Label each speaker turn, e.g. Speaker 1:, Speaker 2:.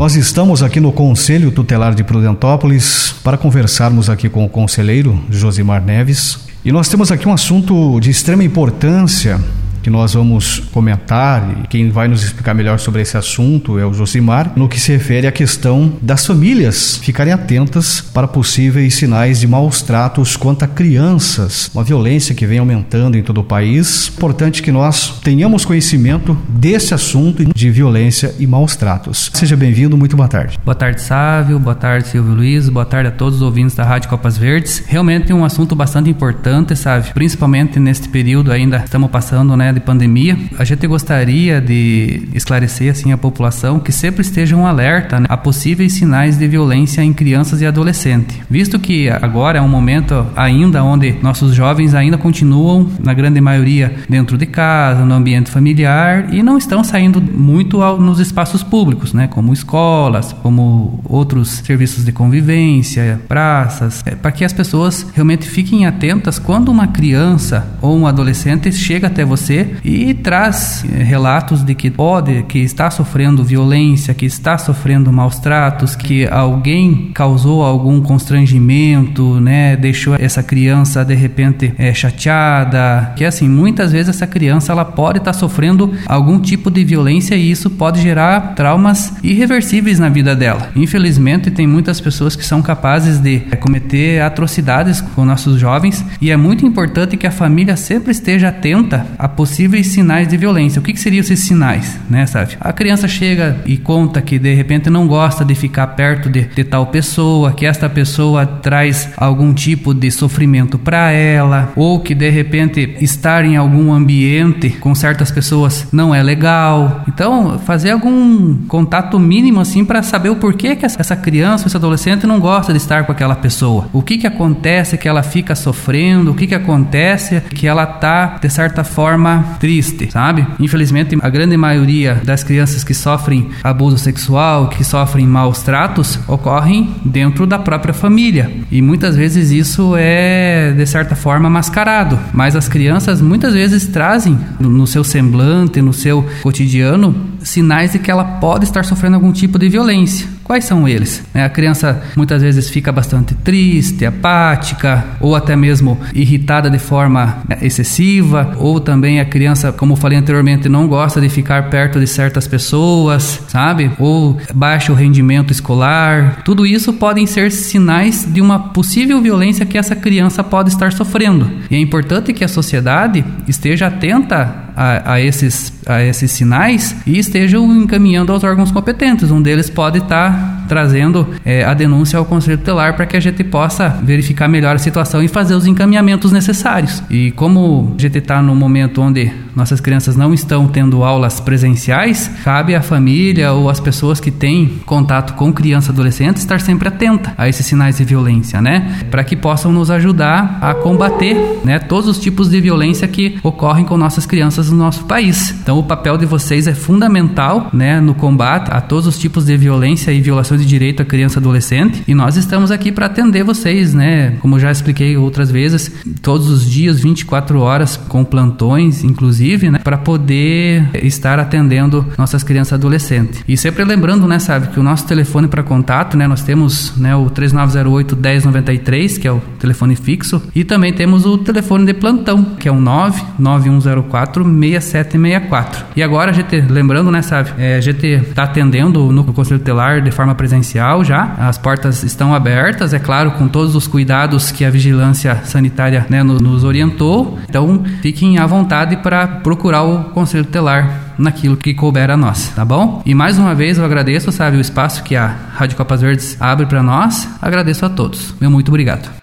Speaker 1: Nós estamos aqui no Conselho Tutelar de Prudentópolis para conversarmos aqui com o conselheiro Josimar Neves. E nós temos aqui um assunto de extrema importância que nós vamos comentar e quem vai nos explicar melhor sobre esse assunto é o Josimar, no que se refere à questão das famílias ficarem atentas para possíveis sinais de maus tratos quanto a crianças, uma violência que vem aumentando em todo o país. Importante que nós tenhamos conhecimento desse assunto de violência e maus tratos. Seja bem-vindo, muito boa tarde.
Speaker 2: Boa tarde, Sávio, boa tarde, Silvio Luiz, boa tarde a todos os ouvintes da Rádio Copas Verdes. Realmente um assunto bastante importante, Sávio, principalmente neste período ainda estamos passando, né, de pandemia, a gente gostaria de esclarecer assim a população que sempre esteja um alerta né, a possíveis sinais de violência em crianças e adolescentes, visto que agora é um momento ainda onde nossos jovens ainda continuam na grande maioria dentro de casa, no ambiente familiar e não estão saindo muito ao, nos espaços públicos, né, como escolas, como outros serviços de convivência, praças, é, para que as pessoas realmente fiquem atentas quando uma criança ou um adolescente chega até você e traz eh, relatos de que pode, que está sofrendo violência, que está sofrendo maus tratos, que alguém causou algum constrangimento, né, deixou essa criança de repente é, chateada, que assim muitas vezes essa criança ela pode estar sofrendo algum tipo de violência e isso pode gerar traumas irreversíveis na vida dela. Infelizmente tem muitas pessoas que são capazes de é, cometer atrocidades com nossos jovens e é muito importante que a família sempre esteja atenta a possíveis sinais de violência. O que, que seriam esses sinais, né, sabe? A criança chega e conta que de repente não gosta de ficar perto de, de tal pessoa, que esta pessoa traz algum tipo de sofrimento para ela, ou que de repente estar em algum ambiente com certas pessoas não é legal. Então, fazer algum contato mínimo assim para saber o porquê que essa criança, esse adolescente não gosta de estar com aquela pessoa. O que que acontece que ela fica sofrendo? O que que acontece que ela tá de certa forma triste, sabe? Infelizmente, a grande maioria das crianças que sofrem abuso sexual, que sofrem maus tratos, ocorrem dentro da própria família. E muitas vezes isso é, de certa forma, mascarado. Mas as crianças muitas vezes trazem no seu semblante, no seu cotidiano, sinais de que ela pode estar sofrendo algum tipo de violência. Quais são eles? É, a criança muitas vezes fica bastante triste, apática, ou até mesmo irritada de forma é, excessiva, ou também a criança, como falei anteriormente, não gosta de ficar perto de certas pessoas, sabe? Ou baixo rendimento escolar. Tudo isso podem ser sinais de uma possível violência que essa criança pode estar sofrendo. E é importante que a sociedade esteja atenta a, a, esses, a esses sinais e estejam encaminhando aos órgãos competentes. Um deles pode estar trazendo é, a denúncia ao Conselho Tutelar para que a gente possa verificar melhor a situação e fazer os encaminhamentos necessários. E como a gente está no momento onde nossas crianças não estão tendo aulas presenciais, cabe à família ou às pessoas que têm contato com criança e adolescente estar sempre atenta a esses sinais de violência, né? Para que possam nos ajudar a combater, né, todos os tipos de violência que ocorrem com nossas crianças no nosso país. Então, o papel de vocês é fundamental, né, no combate a todos os tipos de violência e violações de direito à criança e adolescente. E nós estamos aqui para atender vocês, né? Como já expliquei outras vezes, todos os dias, 24 horas, com plantões, inclusive, né? Para poder estar atendendo nossas crianças e adolescentes. E sempre lembrando, né, sabe, que o nosso telefone para contato, né? Nós temos né, o 3908 1093, que é o telefone fixo, e também temos o telefone de plantão, que é o 99104 6764. E agora, a gente, lembrando, né, sabe, é, a gente está atendendo no Conselho Tutelar de forma presencial já. As portas estão abertas, é claro, com todos os cuidados que a vigilância sanitária né, nos orientou. Então, fiquem à vontade para procurar o Conselho Tutelar naquilo que couber a nós, tá bom? E mais uma vez eu agradeço, sabe, o espaço que a Rádio Copas Verdes abre para nós. Agradeço a todos. Meu muito obrigado.